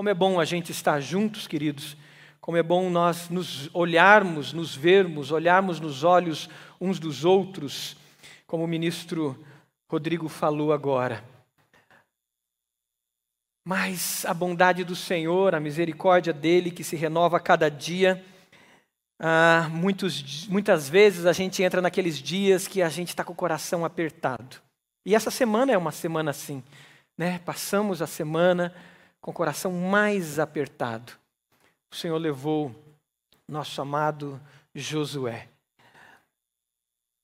Como é bom a gente estar juntos, queridos. Como é bom nós nos olharmos, nos vermos, olharmos nos olhos uns dos outros, como o ministro Rodrigo falou agora. Mas a bondade do Senhor, a misericórdia dele que se renova a cada dia, ah, muitos, muitas vezes a gente entra naqueles dias que a gente está com o coração apertado. E essa semana é uma semana assim. Né? Passamos a semana com o coração mais apertado. O Senhor levou nosso amado Josué.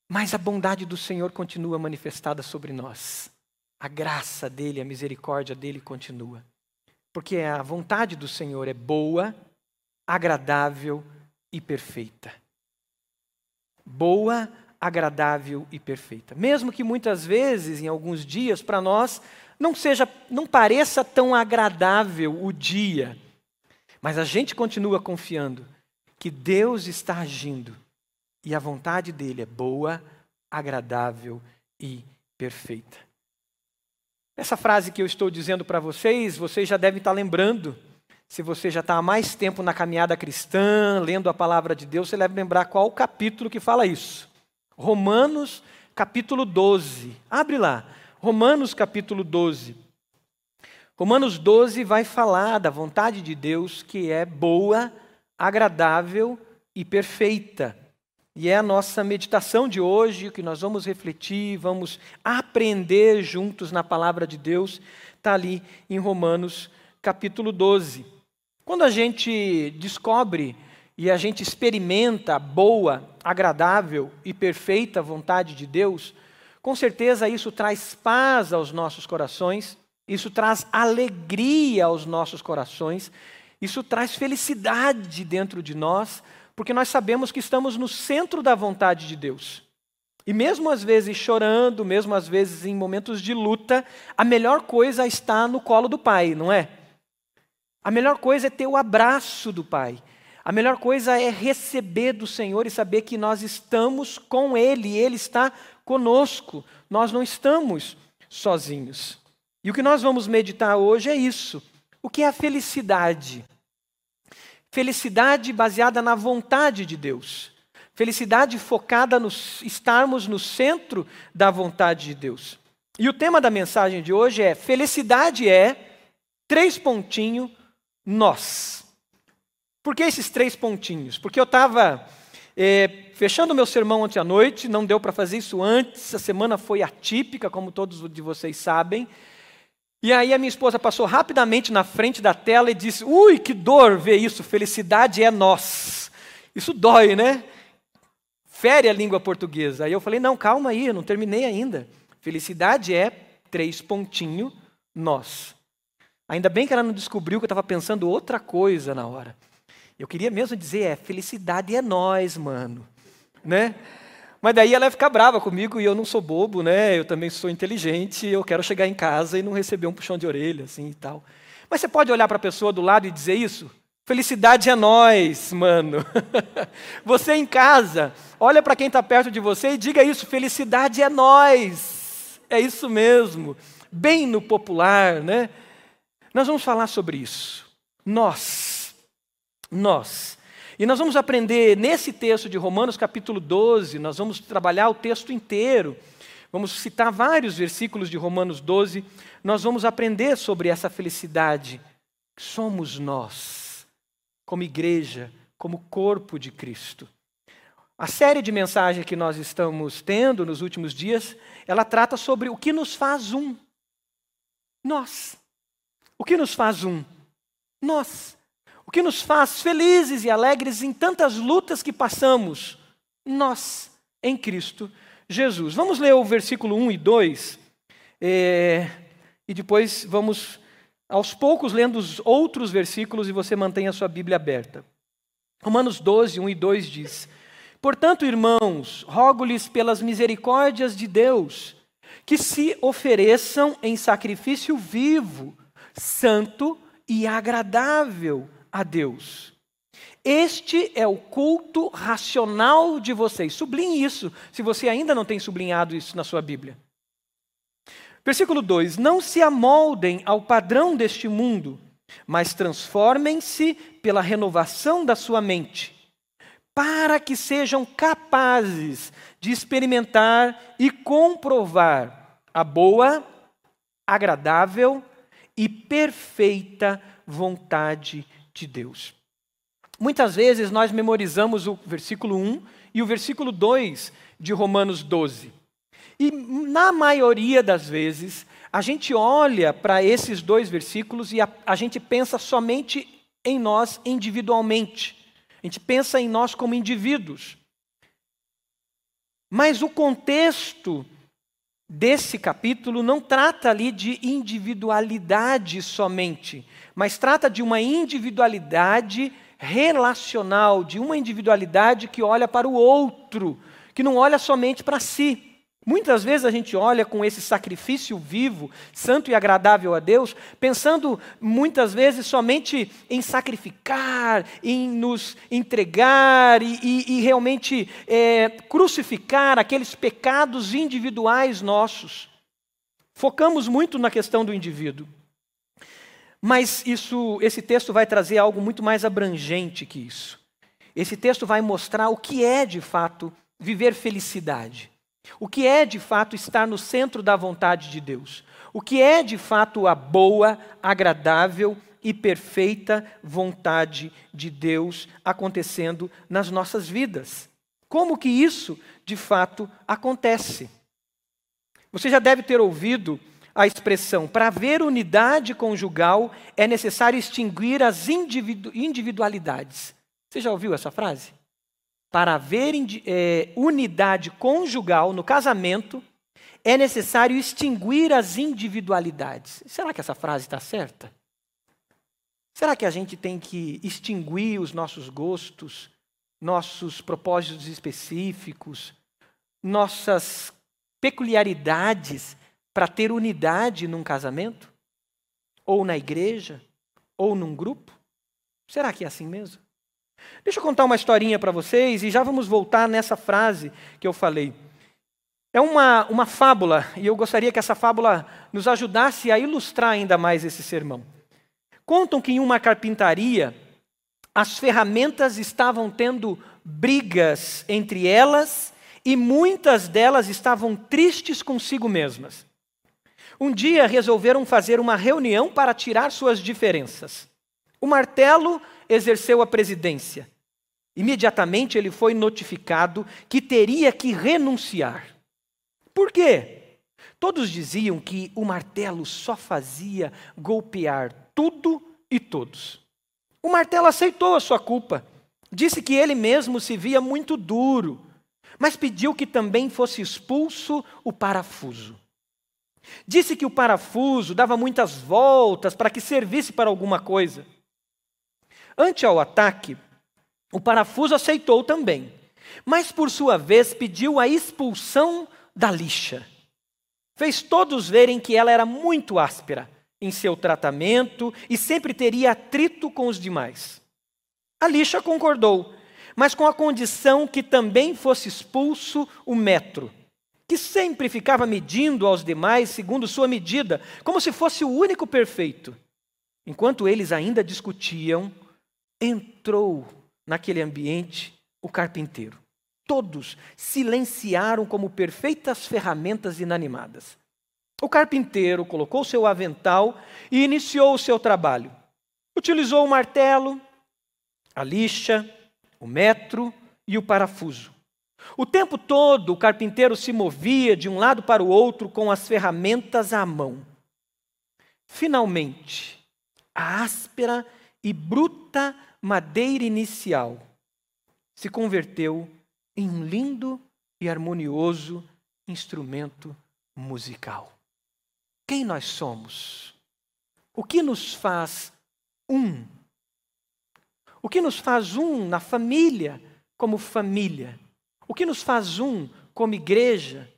Mas a bondade do Senhor continua manifestada sobre nós. A graça dele, a misericórdia dele continua. Porque a vontade do Senhor é boa, agradável e perfeita. Boa, agradável e perfeita. Mesmo que muitas vezes, em alguns dias, para nós, não seja, não pareça tão agradável o dia, mas a gente continua confiando que Deus está agindo e a vontade dele é boa, agradável e perfeita. Essa frase que eu estou dizendo para vocês, vocês já devem estar lembrando. Se você já está há mais tempo na caminhada cristã, lendo a palavra de Deus, você deve lembrar qual capítulo que fala isso. Romanos, capítulo 12. Abre lá. Romanos, capítulo 12. Romanos 12 vai falar da vontade de Deus que é boa, agradável e perfeita. E é a nossa meditação de hoje, que nós vamos refletir, vamos aprender juntos na palavra de Deus, está ali em Romanos capítulo 12. Quando a gente descobre e a gente experimenta a boa, agradável e perfeita vontade de Deus, com certeza isso traz paz aos nossos corações, isso traz alegria aos nossos corações, isso traz felicidade dentro de nós, porque nós sabemos que estamos no centro da vontade de Deus. E mesmo às vezes chorando, mesmo às vezes em momentos de luta, a melhor coisa está no colo do Pai, não é? A melhor coisa é ter o abraço do Pai. A melhor coisa é receber do Senhor e saber que nós estamos com Ele, Ele está conosco. Nós não estamos sozinhos. E o que nós vamos meditar hoje é isso. O que é a felicidade? Felicidade baseada na vontade de Deus. Felicidade focada no estarmos no centro da vontade de Deus. E o tema da mensagem de hoje é: felicidade é três pontinho nós. Por que esses três pontinhos? Porque eu estava é, fechando meu sermão ontem à noite, não deu para fazer isso antes, a semana foi atípica, como todos de vocês sabem. E aí a minha esposa passou rapidamente na frente da tela e disse: Ui, que dor ver isso, felicidade é nós. Isso dói, né? Fere a língua portuguesa. Aí eu falei: Não, calma aí, eu não terminei ainda. Felicidade é três pontinho nós. Ainda bem que ela não descobriu que eu estava pensando outra coisa na hora. Eu queria mesmo dizer: É, felicidade é nós, mano. Né? Mas daí ela ia ficar brava comigo e eu não sou bobo, né? Eu também sou inteligente, eu quero chegar em casa e não receber um puxão de orelha, assim e tal. Mas você pode olhar para a pessoa do lado e dizer isso? Felicidade é nós, mano. você em casa, olha para quem está perto de você e diga isso: felicidade é nós. É isso mesmo. Bem no popular, né? Nós vamos falar sobre isso. Nós. Nós. E nós vamos aprender nesse texto de Romanos, capítulo 12, nós vamos trabalhar o texto inteiro. Vamos citar vários versículos de Romanos 12. Nós vamos aprender sobre essa felicidade. Somos nós, como igreja, como corpo de Cristo. A série de mensagens que nós estamos tendo nos últimos dias, ela trata sobre o que nos faz um. Nós. O que nos faz um? Nós. Que nos faz felizes e alegres em tantas lutas que passamos, nós, em Cristo Jesus. Vamos ler o versículo 1 e 2, é, e depois vamos, aos poucos, lendo os outros versículos e você mantém a sua Bíblia aberta. Romanos 12, 1 e 2 diz: Portanto, irmãos, rogo-lhes pelas misericórdias de Deus, que se ofereçam em sacrifício vivo, santo e agradável a Deus. Este é o culto racional de vocês. Sublinhe isso, se você ainda não tem sublinhado isso na sua Bíblia. Versículo 2: Não se amoldem ao padrão deste mundo, mas transformem-se pela renovação da sua mente, para que sejam capazes de experimentar e comprovar a boa, agradável e perfeita vontade de Deus. Muitas vezes nós memorizamos o versículo 1 e o versículo 2 de Romanos 12. E na maioria das vezes, a gente olha para esses dois versículos e a, a gente pensa somente em nós individualmente. A gente pensa em nós como indivíduos. Mas o contexto desse capítulo não trata ali de individualidade somente, mas trata de uma individualidade relacional, de uma individualidade que olha para o outro, que não olha somente para si. Muitas vezes a gente olha com esse sacrifício vivo, santo e agradável a Deus, pensando muitas vezes somente em sacrificar, em nos entregar e, e, e realmente é, crucificar aqueles pecados individuais nossos. Focamos muito na questão do indivíduo. Mas isso, esse texto vai trazer algo muito mais abrangente que isso. Esse texto vai mostrar o que é de fato viver felicidade. O que é de fato estar no centro da vontade de Deus? O que é de fato a boa, agradável e perfeita vontade de Deus acontecendo nas nossas vidas? Como que isso de fato acontece? Você já deve ter ouvido a expressão: para haver unidade conjugal é necessário extinguir as individu individualidades. Você já ouviu essa frase? Para haver é, unidade conjugal no casamento, é necessário extinguir as individualidades. Será que essa frase está certa? Será que a gente tem que extinguir os nossos gostos, nossos propósitos específicos, nossas peculiaridades para ter unidade num casamento? Ou na igreja? Ou num grupo? Será que é assim mesmo? Deixa eu contar uma historinha para vocês e já vamos voltar nessa frase que eu falei. É uma, uma fábula e eu gostaria que essa fábula nos ajudasse a ilustrar ainda mais esse sermão. Contam que em uma carpintaria as ferramentas estavam tendo brigas entre elas e muitas delas estavam tristes consigo mesmas. Um dia resolveram fazer uma reunião para tirar suas diferenças. O martelo exerceu a presidência. Imediatamente ele foi notificado que teria que renunciar. Por quê? Todos diziam que o martelo só fazia golpear tudo e todos. O martelo aceitou a sua culpa. Disse que ele mesmo se via muito duro, mas pediu que também fosse expulso o parafuso. Disse que o parafuso dava muitas voltas para que servisse para alguma coisa. Ante ao ataque, o parafuso aceitou também, mas por sua vez pediu a expulsão da lixa. Fez todos verem que ela era muito áspera em seu tratamento e sempre teria atrito com os demais. A lixa concordou, mas com a condição que também fosse expulso o metro, que sempre ficava medindo aos demais segundo sua medida, como se fosse o único perfeito. Enquanto eles ainda discutiam, entrou naquele ambiente o carpinteiro. Todos silenciaram como perfeitas ferramentas inanimadas. O carpinteiro colocou seu avental e iniciou o seu trabalho. Utilizou o martelo, a lixa, o metro e o parafuso. O tempo todo o carpinteiro se movia de um lado para o outro com as ferramentas à mão. Finalmente, a áspera e bruta madeira inicial se converteu em um lindo e harmonioso instrumento musical. Quem nós somos? O que nos faz um? O que nos faz um na família, como família? O que nos faz um como igreja?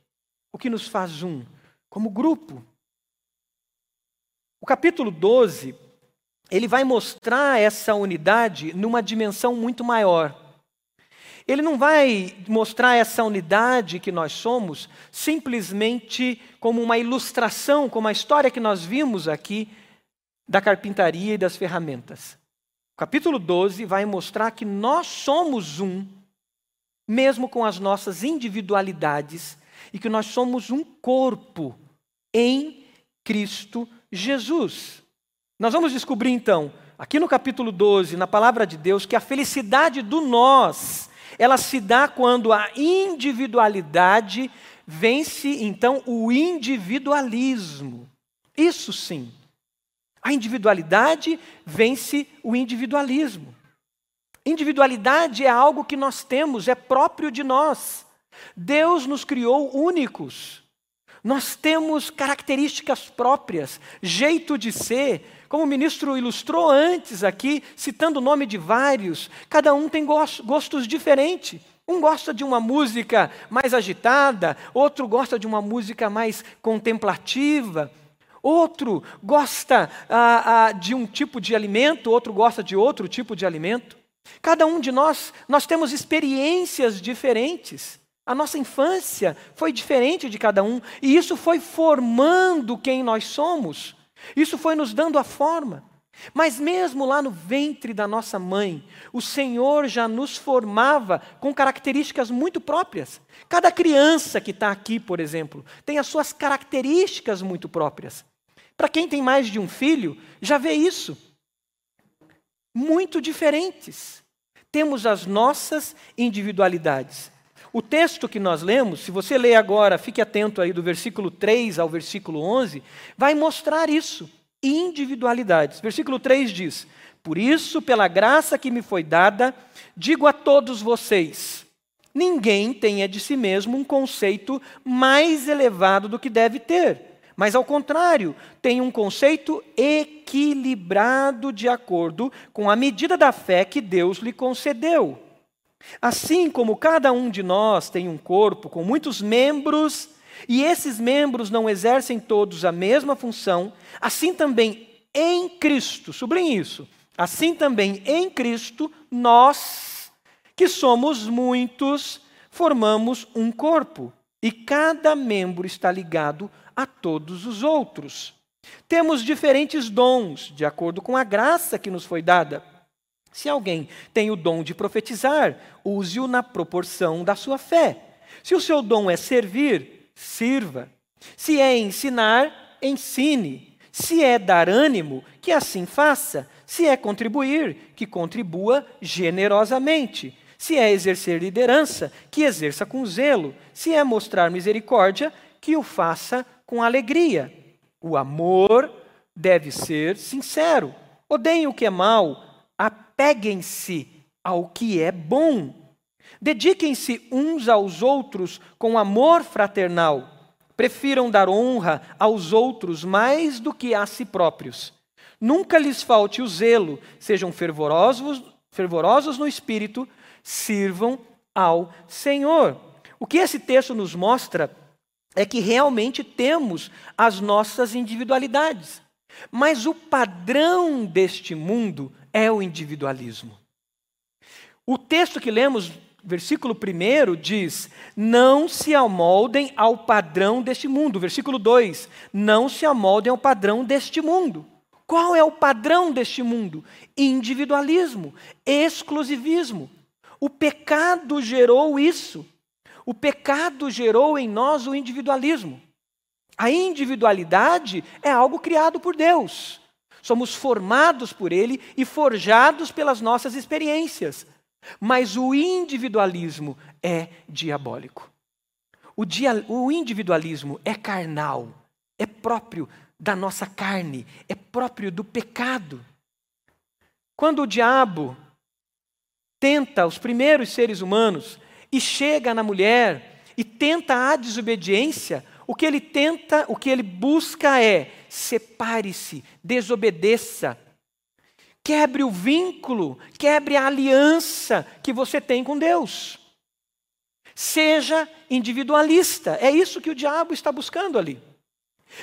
O que nos faz um como grupo? O capítulo 12 ele vai mostrar essa unidade numa dimensão muito maior. Ele não vai mostrar essa unidade que nós somos simplesmente como uma ilustração, como a história que nós vimos aqui da carpintaria e das ferramentas. O capítulo 12 vai mostrar que nós somos um, mesmo com as nossas individualidades, e que nós somos um corpo em Cristo Jesus. Nós vamos descobrir então, aqui no capítulo 12, na palavra de Deus, que a felicidade do nós, ela se dá quando a individualidade vence então o individualismo. Isso sim. A individualidade vence o individualismo. Individualidade é algo que nós temos, é próprio de nós. Deus nos criou únicos. Nós temos características próprias, jeito de ser, como o ministro ilustrou antes aqui, citando o nome de vários, cada um tem gostos diferentes. Um gosta de uma música mais agitada, outro gosta de uma música mais contemplativa, outro gosta ah, ah, de um tipo de alimento, outro gosta de outro tipo de alimento. Cada um de nós, nós temos experiências diferentes. A nossa infância foi diferente de cada um, e isso foi formando quem nós somos. Isso foi nos dando a forma. Mas mesmo lá no ventre da nossa mãe, o Senhor já nos formava com características muito próprias. Cada criança que está aqui, por exemplo, tem as suas características muito próprias. Para quem tem mais de um filho, já vê isso. Muito diferentes. Temos as nossas individualidades. O texto que nós lemos, se você ler agora, fique atento aí do versículo 3 ao versículo 11, vai mostrar isso, individualidades. Versículo 3 diz: Por isso, pela graça que me foi dada, digo a todos vocês: ninguém tenha de si mesmo um conceito mais elevado do que deve ter. Mas, ao contrário, tem um conceito equilibrado de acordo com a medida da fé que Deus lhe concedeu. Assim como cada um de nós tem um corpo com muitos membros, e esses membros não exercem todos a mesma função, assim também em Cristo, sublinhe isso, assim também em Cristo, nós, que somos muitos, formamos um corpo, e cada membro está ligado a todos os outros. Temos diferentes dons, de acordo com a graça que nos foi dada. Se alguém tem o dom de profetizar, use-o na proporção da sua fé. Se o seu dom é servir, sirva. Se é ensinar, ensine. Se é dar ânimo, que assim faça. Se é contribuir, que contribua generosamente. Se é exercer liderança, que exerça com zelo. Se é mostrar misericórdia, que o faça com alegria. O amor deve ser sincero. Odeiem o que é mal, apeguem-se ao que é bom. Dediquem-se uns aos outros com amor fraternal. Prefiram dar honra aos outros mais do que a si próprios. Nunca lhes falte o zelo, sejam fervorosos, fervorosos no espírito, sirvam ao Senhor. O que esse texto nos mostra é que realmente temos as nossas individualidades. Mas o padrão deste mundo é o individualismo. O texto que lemos, versículo 1, diz: Não se amoldem ao padrão deste mundo. Versículo 2: Não se amoldem ao padrão deste mundo. Qual é o padrão deste mundo? Individualismo, exclusivismo. O pecado gerou isso. O pecado gerou em nós o individualismo. A individualidade é algo criado por Deus. Somos formados por Ele e forjados pelas nossas experiências. Mas o individualismo é diabólico. O, dia, o individualismo é carnal, é próprio da nossa carne, é próprio do pecado. Quando o diabo tenta os primeiros seres humanos e chega na mulher e tenta a desobediência, o que ele tenta, o que ele busca é separe-se, desobedeça, quebre o vínculo, quebre a aliança que você tem com Deus. Seja individualista, é isso que o diabo está buscando ali.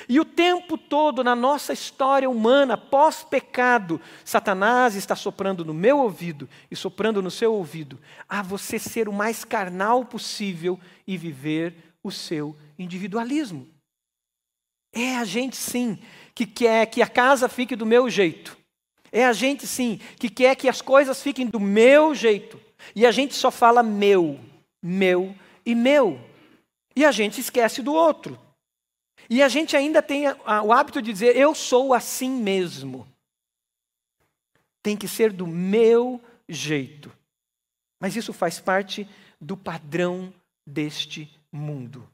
E o tempo todo na nossa história humana, pós-pecado, Satanás está soprando no meu ouvido e soprando no seu ouvido, a você ser o mais carnal possível e viver o seu individualismo. É a gente, sim, que quer que a casa fique do meu jeito. É a gente, sim, que quer que as coisas fiquem do meu jeito. E a gente só fala meu, meu e meu. E a gente esquece do outro. E a gente ainda tem o hábito de dizer, eu sou assim mesmo. Tem que ser do meu jeito. Mas isso faz parte do padrão deste mundo.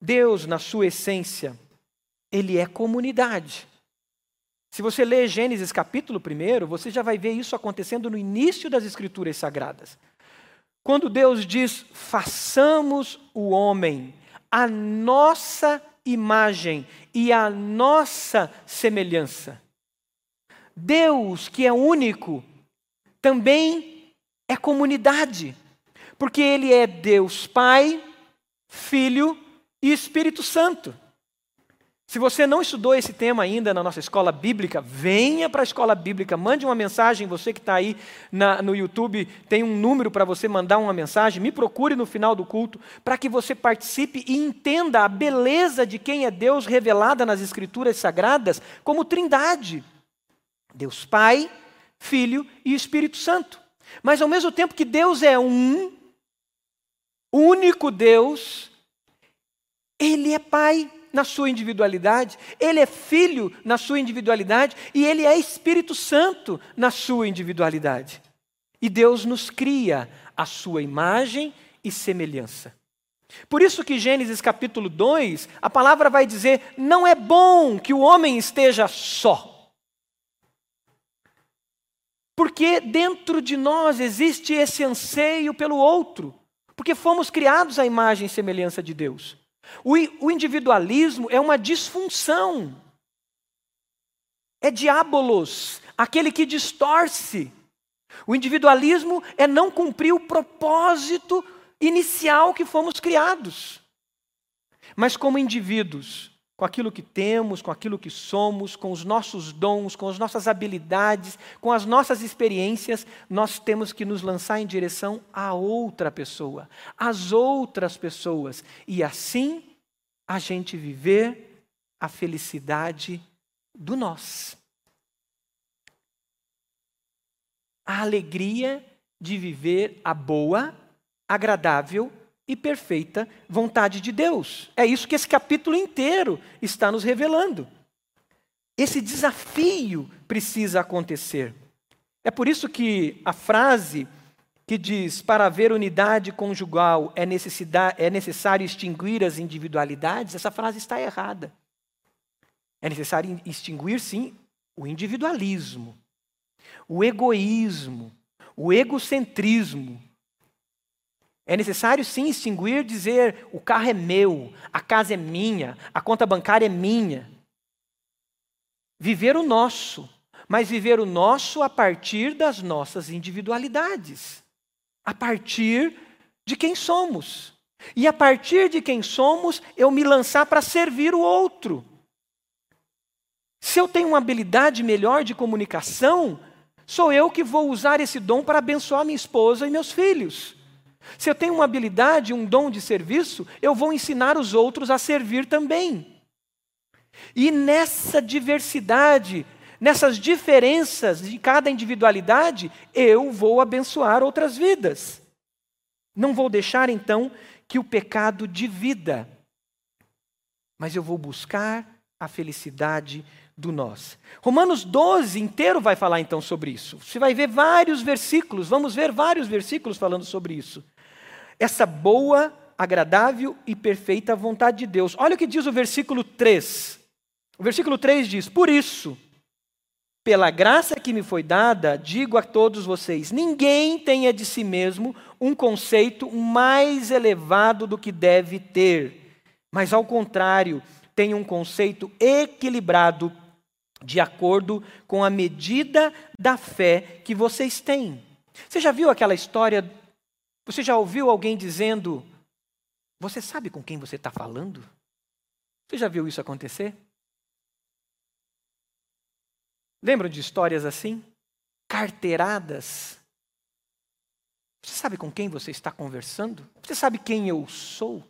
Deus, na sua essência, ele é comunidade. Se você ler Gênesis capítulo 1, você já vai ver isso acontecendo no início das Escrituras Sagradas. Quando Deus diz: façamos o homem a nossa imagem e a nossa semelhança. Deus, que é único, também é comunidade, porque Ele é Deus Pai, Filho e Espírito Santo. Se você não estudou esse tema ainda na nossa escola bíblica, venha para a escola bíblica, mande uma mensagem. Você que está aí na, no YouTube, tem um número para você mandar uma mensagem. Me procure no final do culto para que você participe e entenda a beleza de quem é Deus revelada nas Escrituras Sagradas como Trindade: Deus Pai, Filho e Espírito Santo. Mas ao mesmo tempo que Deus é um, único Deus, Ele é Pai na sua individualidade, ele é filho na sua individualidade e ele é Espírito Santo na sua individualidade. E Deus nos cria a sua imagem e semelhança. Por isso que Gênesis capítulo 2, a palavra vai dizer: não é bom que o homem esteja só. Porque dentro de nós existe esse anseio pelo outro, porque fomos criados à imagem e semelhança de Deus. O, o individualismo é uma disfunção. É diabolos, aquele que distorce. O individualismo é não cumprir o propósito inicial que fomos criados. Mas como indivíduos, com aquilo que temos, com aquilo que somos, com os nossos dons, com as nossas habilidades, com as nossas experiências, nós temos que nos lançar em direção a outra pessoa, às outras pessoas, e assim a gente viver a felicidade do nós. A alegria de viver a boa, agradável e perfeita vontade de Deus. É isso que esse capítulo inteiro está nos revelando. Esse desafio precisa acontecer. É por isso que a frase que diz para haver unidade conjugal é, é necessário extinguir as individualidades, essa frase está errada. É necessário extinguir, sim, o individualismo, o egoísmo, o egocentrismo, é necessário sim extinguir, dizer: o carro é meu, a casa é minha, a conta bancária é minha. Viver o nosso, mas viver o nosso a partir das nossas individualidades, a partir de quem somos. E a partir de quem somos, eu me lançar para servir o outro. Se eu tenho uma habilidade melhor de comunicação, sou eu que vou usar esse dom para abençoar minha esposa e meus filhos. Se eu tenho uma habilidade, um dom de serviço, eu vou ensinar os outros a servir também. E nessa diversidade, nessas diferenças de cada individualidade, eu vou abençoar outras vidas. Não vou deixar então que o pecado divida, mas eu vou buscar a felicidade do nós. Romanos 12 inteiro vai falar então sobre isso. Você vai ver vários versículos, vamos ver vários versículos falando sobre isso essa boa, agradável e perfeita vontade de Deus. Olha o que diz o versículo 3. O versículo 3 diz: Por isso, pela graça que me foi dada, digo a todos vocês: ninguém tenha de si mesmo um conceito mais elevado do que deve ter, mas ao contrário, tenha um conceito equilibrado de acordo com a medida da fé que vocês têm. Você já viu aquela história você já ouviu alguém dizendo: Você sabe com quem você está falando? Você já viu isso acontecer? Lembram de histórias assim? Carteiradas. Você sabe com quem você está conversando? Você sabe quem eu sou?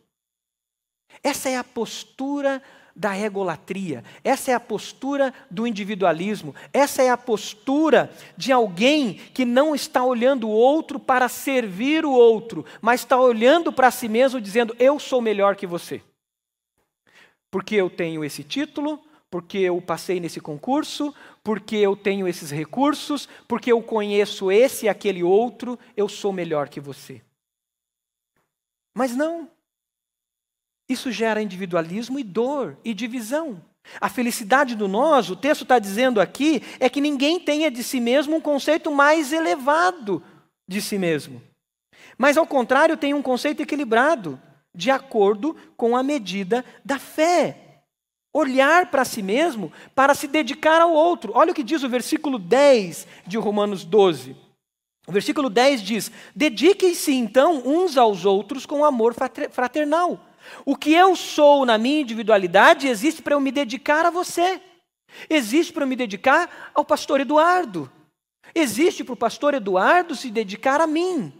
Essa é a postura da egolatria, essa é a postura do individualismo, essa é a postura de alguém que não está olhando o outro para servir o outro, mas está olhando para si mesmo dizendo: Eu sou melhor que você. Porque eu tenho esse título, porque eu passei nesse concurso, porque eu tenho esses recursos, porque eu conheço esse e aquele outro, eu sou melhor que você. Mas não. Isso gera individualismo e dor e divisão. A felicidade do nós, o texto está dizendo aqui, é que ninguém tenha de si mesmo um conceito mais elevado de si mesmo. Mas, ao contrário, tem um conceito equilibrado, de acordo com a medida da fé. Olhar para si mesmo para se dedicar ao outro. Olha o que diz o versículo 10 de Romanos 12. O versículo 10 diz: Dediquem-se então uns aos outros com amor fraternal. O que eu sou na minha individualidade existe para eu me dedicar a você. Existe para eu me dedicar ao pastor Eduardo. Existe para o pastor Eduardo se dedicar a mim.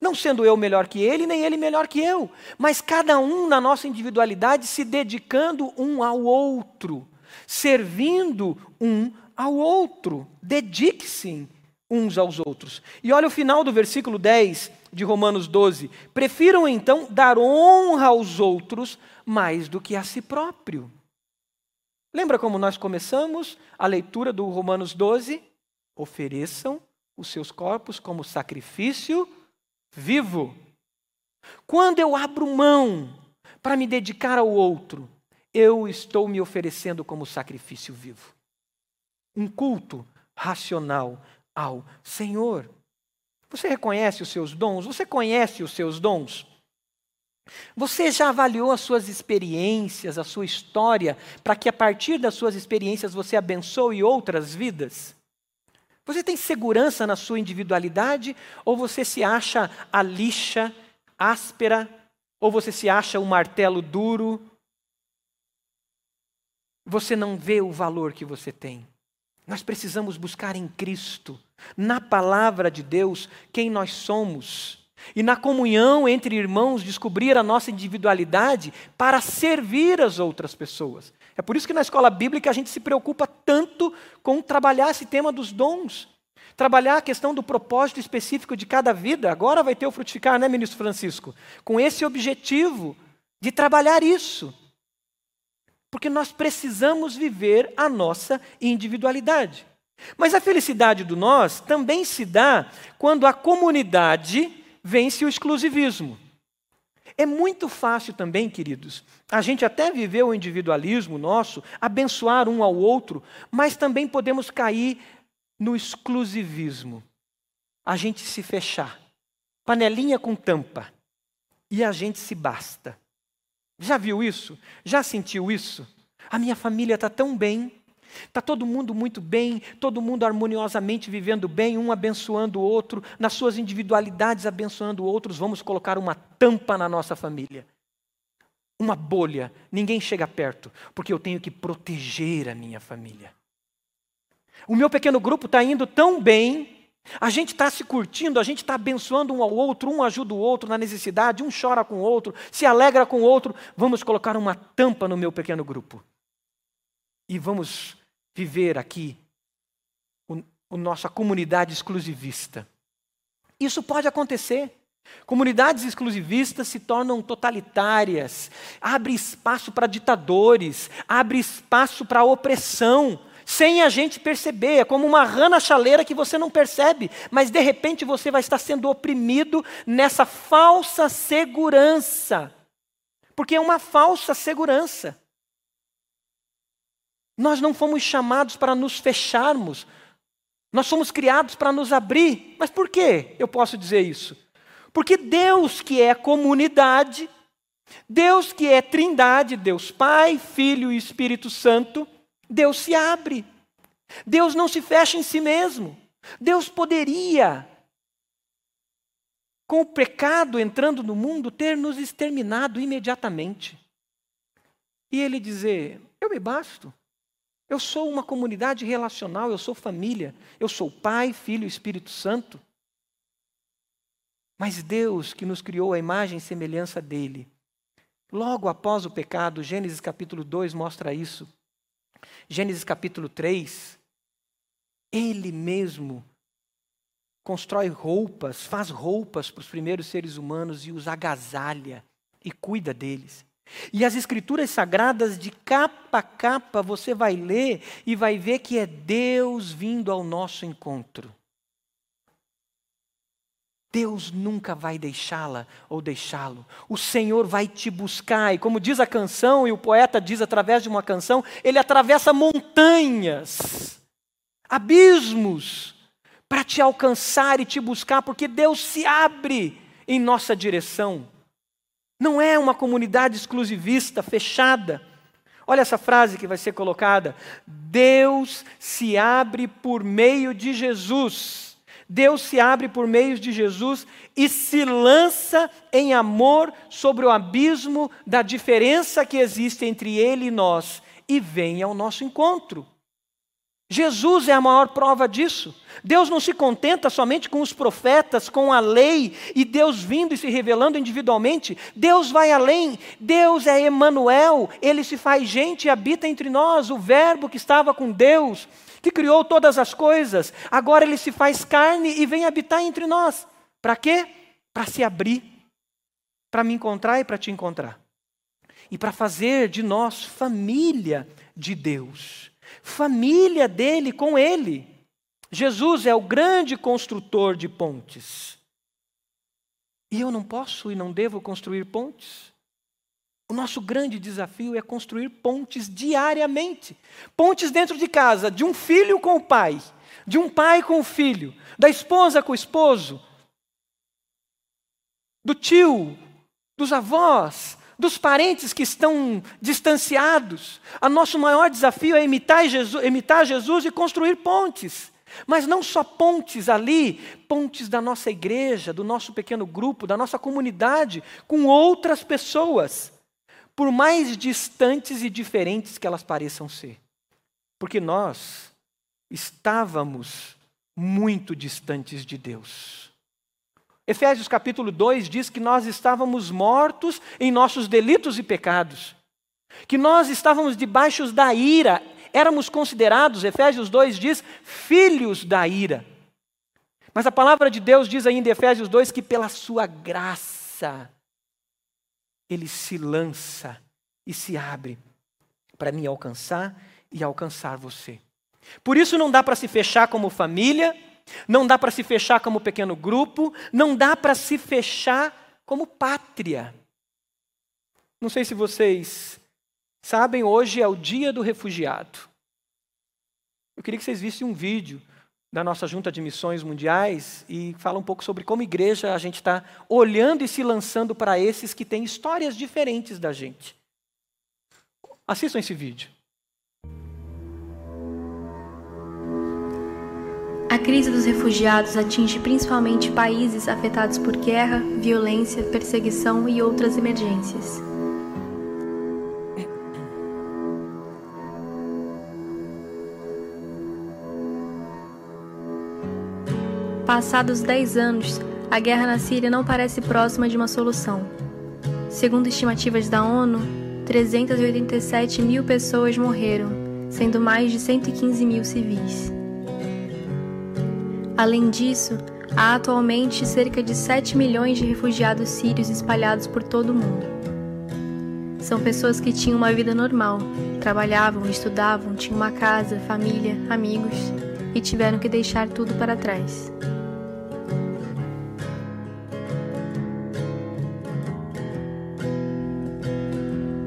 Não sendo eu melhor que ele, nem ele melhor que eu, mas cada um na nossa individualidade se dedicando um ao outro, servindo um ao outro. Dedique-se uns aos outros. E olha o final do versículo 10 de Romanos 12. Prefiram então dar honra aos outros mais do que a si próprio. Lembra como nós começamos a leitura do Romanos 12? Ofereçam os seus corpos como sacrifício vivo. Quando eu abro mão para me dedicar ao outro, eu estou me oferecendo como sacrifício vivo. Um culto racional ao Senhor. Você reconhece os seus dons? Você conhece os seus dons? Você já avaliou as suas experiências, a sua história, para que a partir das suas experiências você abençoe outras vidas? Você tem segurança na sua individualidade ou você se acha a lixa, áspera, ou você se acha um martelo duro? Você não vê o valor que você tem. Nós precisamos buscar em Cristo, na palavra de Deus, quem nós somos. E na comunhão entre irmãos, descobrir a nossa individualidade para servir as outras pessoas. É por isso que na escola bíblica a gente se preocupa tanto com trabalhar esse tema dos dons. Trabalhar a questão do propósito específico de cada vida. Agora vai ter o frutificar, né, ministro Francisco? Com esse objetivo de trabalhar isso. Porque nós precisamos viver a nossa individualidade. Mas a felicidade do nós também se dá quando a comunidade vence o exclusivismo. É muito fácil também, queridos, a gente até viver o individualismo nosso, abençoar um ao outro, mas também podemos cair no exclusivismo. A gente se fechar, panelinha com tampa, e a gente se basta. Já viu isso? Já sentiu isso? A minha família está tão bem, está todo mundo muito bem, todo mundo harmoniosamente vivendo bem, um abençoando o outro, nas suas individualidades abençoando outros. Vamos colocar uma tampa na nossa família. Uma bolha, ninguém chega perto, porque eu tenho que proteger a minha família. O meu pequeno grupo está indo tão bem a gente está se curtindo, a gente está abençoando um ao outro, um ajuda o outro na necessidade, um chora com o outro, se alegra com o outro. Vamos colocar uma tampa no meu pequeno grupo. E vamos viver aqui o, o nossa comunidade exclusivista. Isso pode acontecer. Comunidades exclusivistas se tornam totalitárias, abre espaço para ditadores, abre espaço para opressão sem a gente perceber. É como uma rã na chaleira que você não percebe, mas de repente você vai estar sendo oprimido nessa falsa segurança. Porque é uma falsa segurança. Nós não fomos chamados para nos fecharmos. Nós somos criados para nos abrir. Mas por que eu posso dizer isso? Porque Deus, que é comunidade, Deus que é trindade, Deus Pai, Filho e Espírito Santo, Deus se abre. Deus não se fecha em si mesmo. Deus poderia, com o pecado entrando no mundo, ter nos exterminado imediatamente. E ele dizer: Eu me basto. Eu sou uma comunidade relacional, eu sou família, eu sou Pai, Filho e Espírito Santo. Mas Deus, que nos criou a imagem e semelhança dele, Logo após o pecado, Gênesis capítulo 2 mostra isso. Gênesis capítulo 3, ele mesmo constrói roupas, faz roupas para os primeiros seres humanos e os agasalha e cuida deles. E as escrituras sagradas, de capa a capa, você vai ler e vai ver que é Deus vindo ao nosso encontro. Deus nunca vai deixá-la ou deixá-lo. O Senhor vai te buscar. E como diz a canção, e o poeta diz através de uma canção, ele atravessa montanhas, abismos, para te alcançar e te buscar, porque Deus se abre em nossa direção. Não é uma comunidade exclusivista, fechada. Olha essa frase que vai ser colocada: Deus se abre por meio de Jesus Deus se abre por meio de Jesus e se lança em amor sobre o abismo da diferença que existe entre Ele e nós e vem ao nosso encontro. Jesus é a maior prova disso. Deus não se contenta somente com os profetas, com a lei e Deus vindo e se revelando individualmente. Deus vai além. Deus é Emanuel, ele se faz gente e habita entre nós, o verbo que estava com Deus que criou todas as coisas, agora ele se faz carne e vem habitar entre nós. Para quê? Para se abrir, para me encontrar e para te encontrar. E para fazer de nós família de Deus, família dele com ele. Jesus é o grande construtor de pontes. E eu não posso e não devo construir pontes? O nosso grande desafio é construir pontes diariamente. Pontes dentro de casa, de um filho com o pai, de um pai com o filho, da esposa com o esposo, do tio, dos avós, dos parentes que estão distanciados. O nosso maior desafio é imitar Jesus, imitar Jesus e construir pontes. Mas não só pontes ali, pontes da nossa igreja, do nosso pequeno grupo, da nossa comunidade, com outras pessoas por mais distantes e diferentes que elas pareçam ser. Porque nós estávamos muito distantes de Deus. Efésios capítulo 2 diz que nós estávamos mortos em nossos delitos e pecados, que nós estávamos debaixo da ira, éramos considerados, Efésios 2 diz, filhos da ira. Mas a palavra de Deus diz ainda em Efésios 2 que pela sua graça ele se lança e se abre para me alcançar e alcançar você. Por isso não dá para se fechar como família, não dá para se fechar como pequeno grupo, não dá para se fechar como pátria. Não sei se vocês sabem, hoje é o dia do refugiado. Eu queria que vocês vissem um vídeo da nossa Junta de Missões Mundiais e fala um pouco sobre como igreja a gente está olhando e se lançando para esses que têm histórias diferentes da gente. Assistam esse vídeo. A crise dos refugiados atinge principalmente países afetados por guerra, violência, perseguição e outras emergências. Passados 10 anos, a guerra na Síria não parece próxima de uma solução. Segundo estimativas da ONU, 387 mil pessoas morreram, sendo mais de 115 mil civis. Além disso, há atualmente cerca de 7 milhões de refugiados sírios espalhados por todo o mundo. São pessoas que tinham uma vida normal, trabalhavam, estudavam, tinham uma casa, família, amigos e tiveram que deixar tudo para trás.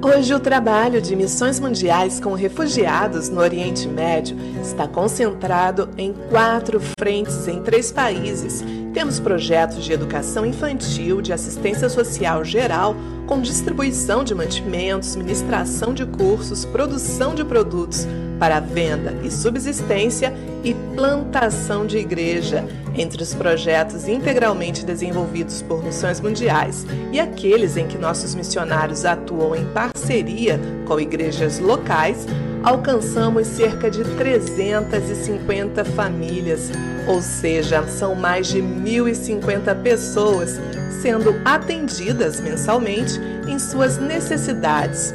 Hoje, o trabalho de missões mundiais com refugiados no Oriente Médio está concentrado em quatro frentes em três países. Temos projetos de educação infantil, de assistência social geral, com distribuição de mantimentos, ministração de cursos, produção de produtos para venda e subsistência e plantação de igreja, entre os projetos integralmente desenvolvidos por missões mundiais e aqueles em que nossos missionários atuam em parceria com igrejas locais, alcançamos cerca de 350 famílias, ou seja, são mais de 1.050 pessoas sendo atendidas mensalmente em suas necessidades.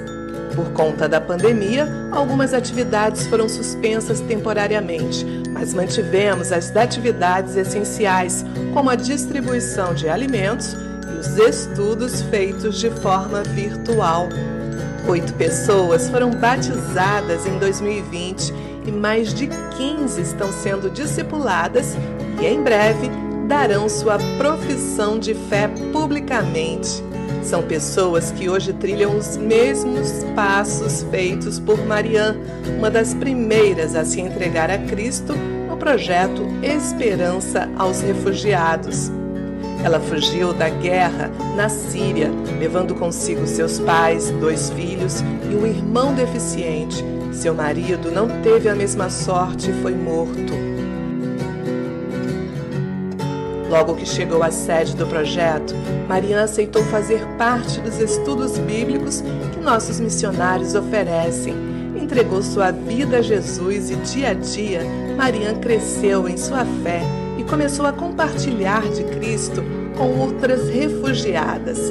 Por conta da pandemia, algumas atividades foram suspensas temporariamente, mas mantivemos as atividades essenciais, como a distribuição de alimentos e os estudos feitos de forma virtual. Oito pessoas foram batizadas em 2020 e mais de 15 estão sendo discipuladas e, em breve, darão sua profissão de fé publicamente. São pessoas que hoje trilham os mesmos passos feitos por Marianne, uma das primeiras a se entregar a Cristo no projeto Esperança aos Refugiados. Ela fugiu da guerra na Síria, levando consigo seus pais, dois filhos e um irmão deficiente. Seu marido não teve a mesma sorte e foi morto. Logo que chegou à sede do projeto, Mariana aceitou fazer parte dos estudos bíblicos que nossos missionários oferecem. Entregou sua vida a Jesus e dia a dia, Mariana cresceu em sua fé e começou a compartilhar de Cristo com outras refugiadas.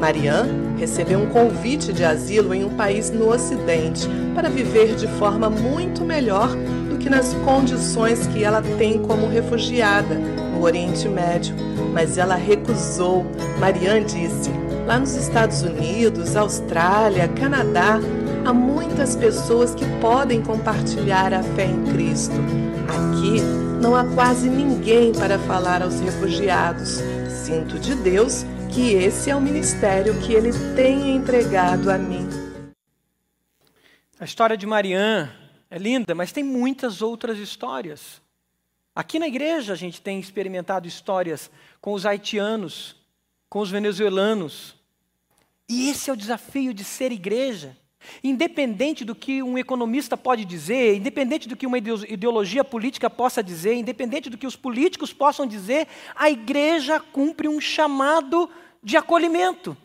Marianne recebeu um convite de asilo em um país no Ocidente para viver de forma muito melhor do que nas condições que ela tem como refugiada no Oriente Médio, mas ela recusou. Marianne disse: lá nos Estados Unidos, Austrália, Canadá, há muitas pessoas que podem compartilhar a fé em Cristo. Aqui não há quase ninguém para falar aos refugiados. Sinto de Deus que esse é o ministério que ele tem entregado a mim. A história de Marianne é linda, mas tem muitas outras histórias. Aqui na igreja a gente tem experimentado histórias com os haitianos, com os venezuelanos. E esse é o desafio de ser igreja. Independente do que um economista pode dizer, independente do que uma ideologia política possa dizer, independente do que os políticos possam dizer, a igreja cumpre um chamado de acolhimento,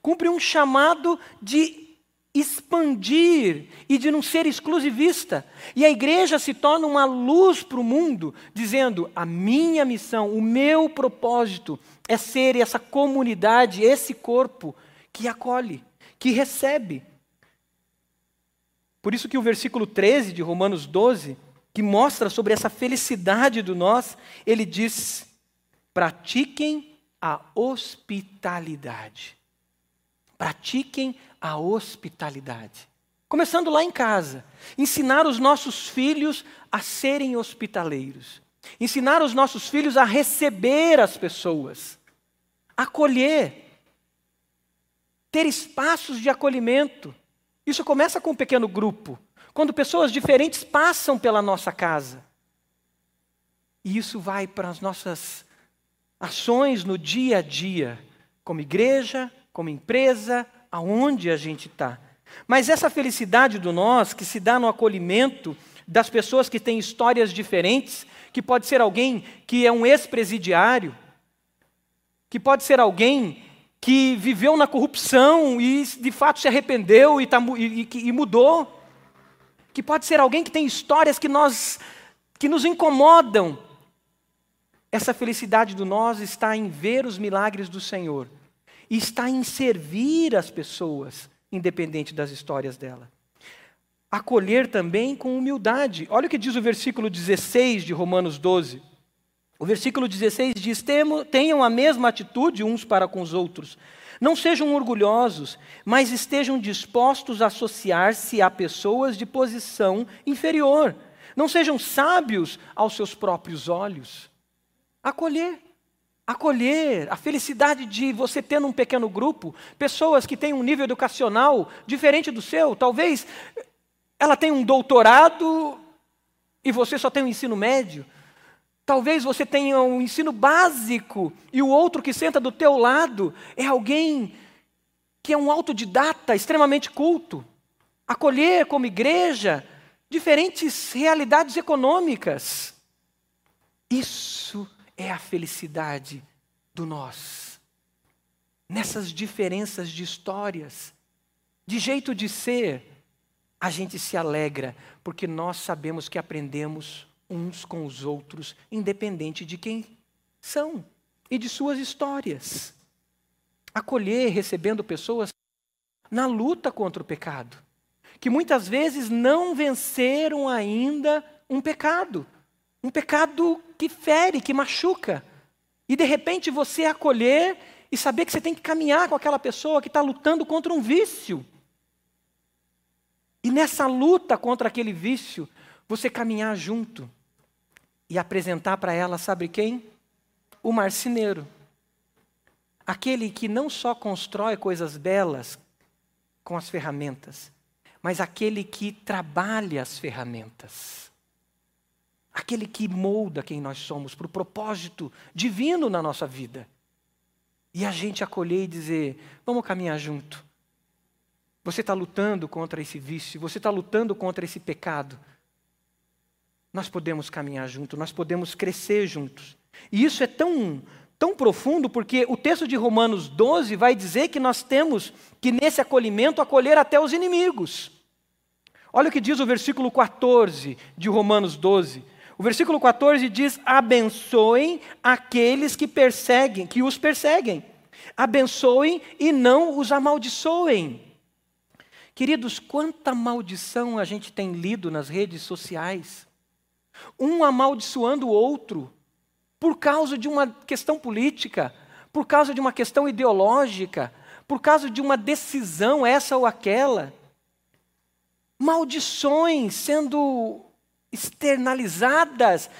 cumpre um chamado de expandir e de não ser exclusivista. E a igreja se torna uma luz para o mundo, dizendo: a minha missão, o meu propósito é ser essa comunidade, esse corpo que acolhe, que recebe. Por isso que o versículo 13 de Romanos 12, que mostra sobre essa felicidade do nós, ele diz: pratiquem a hospitalidade. Pratiquem a hospitalidade. Começando lá em casa, ensinar os nossos filhos a serem hospitaleiros, ensinar os nossos filhos a receber as pessoas, acolher, ter espaços de acolhimento. Isso começa com um pequeno grupo, quando pessoas diferentes passam pela nossa casa. E isso vai para as nossas ações no dia a dia, como igreja, como empresa, aonde a gente está. Mas essa felicidade do nós, que se dá no acolhimento das pessoas que têm histórias diferentes, que pode ser alguém que é um ex-presidiário, que pode ser alguém que viveu na corrupção e de fato se arrependeu e, tá, e, e, mudou, que pode ser alguém que tem histórias que nós que nos incomodam. Essa felicidade do nós está em ver os milagres do Senhor está em servir as pessoas, independente das histórias dela. Acolher também com humildade. Olha o que diz o versículo 16 de Romanos 12. O versículo 16 diz: Tenham a mesma atitude uns para com os outros. Não sejam orgulhosos, mas estejam dispostos a associar-se a pessoas de posição inferior. Não sejam sábios aos seus próprios olhos. Acolher acolher, a felicidade de você ter num pequeno grupo pessoas que têm um nível educacional diferente do seu. Talvez ela tenha um doutorado e você só tem um ensino médio. Talvez você tenha um ensino básico e o outro que senta do teu lado é alguém que é um autodidata extremamente culto. Acolher como igreja diferentes realidades econômicas. Isso é a felicidade do nós. Nessas diferenças de histórias, de jeito de ser, a gente se alegra, porque nós sabemos que aprendemos uns com os outros, independente de quem são e de suas histórias. acolher recebendo pessoas na luta contra o pecado, que muitas vezes não venceram ainda um pecado, um pecado que fere, que machuca. E de repente você acolher e saber que você tem que caminhar com aquela pessoa que está lutando contra um vício. E nessa luta contra aquele vício, você caminhar junto e apresentar para ela, sabe quem? O marceneiro. Aquele que não só constrói coisas belas com as ferramentas, mas aquele que trabalha as ferramentas. Aquele que molda quem nós somos para o propósito divino na nossa vida. E a gente acolher e dizer: vamos caminhar junto. Você está lutando contra esse vício, você está lutando contra esse pecado. Nós podemos caminhar juntos, nós podemos crescer juntos. E isso é tão, tão profundo porque o texto de Romanos 12 vai dizer que nós temos que nesse acolhimento acolher até os inimigos. Olha o que diz o versículo 14 de Romanos 12. O versículo 14 diz: abençoem aqueles que perseguem, que os perseguem. Abençoem e não os amaldiçoem. Queridos, quanta maldição a gente tem lido nas redes sociais. Um amaldiçoando o outro por causa de uma questão política, por causa de uma questão ideológica, por causa de uma decisão, essa ou aquela. Maldições sendo externalizadas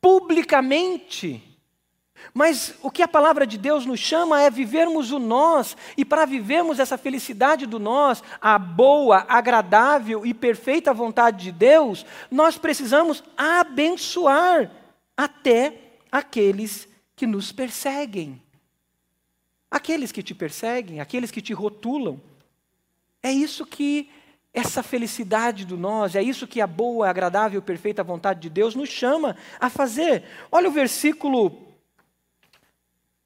publicamente. Mas o que a palavra de Deus nos chama é vivermos o nós, e para vivermos essa felicidade do nós, a boa, agradável e perfeita vontade de Deus, nós precisamos abençoar até aqueles que nos perseguem. Aqueles que te perseguem, aqueles que te rotulam. É isso que essa felicidade do nós, é isso que a boa, agradável, perfeita vontade de Deus nos chama a fazer. Olha o versículo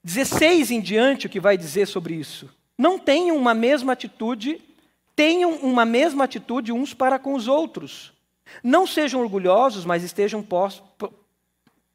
16 em diante o que vai dizer sobre isso. Não tenham uma mesma atitude, tenham uma mesma atitude uns para com os outros. Não sejam orgulhosos, mas estejam,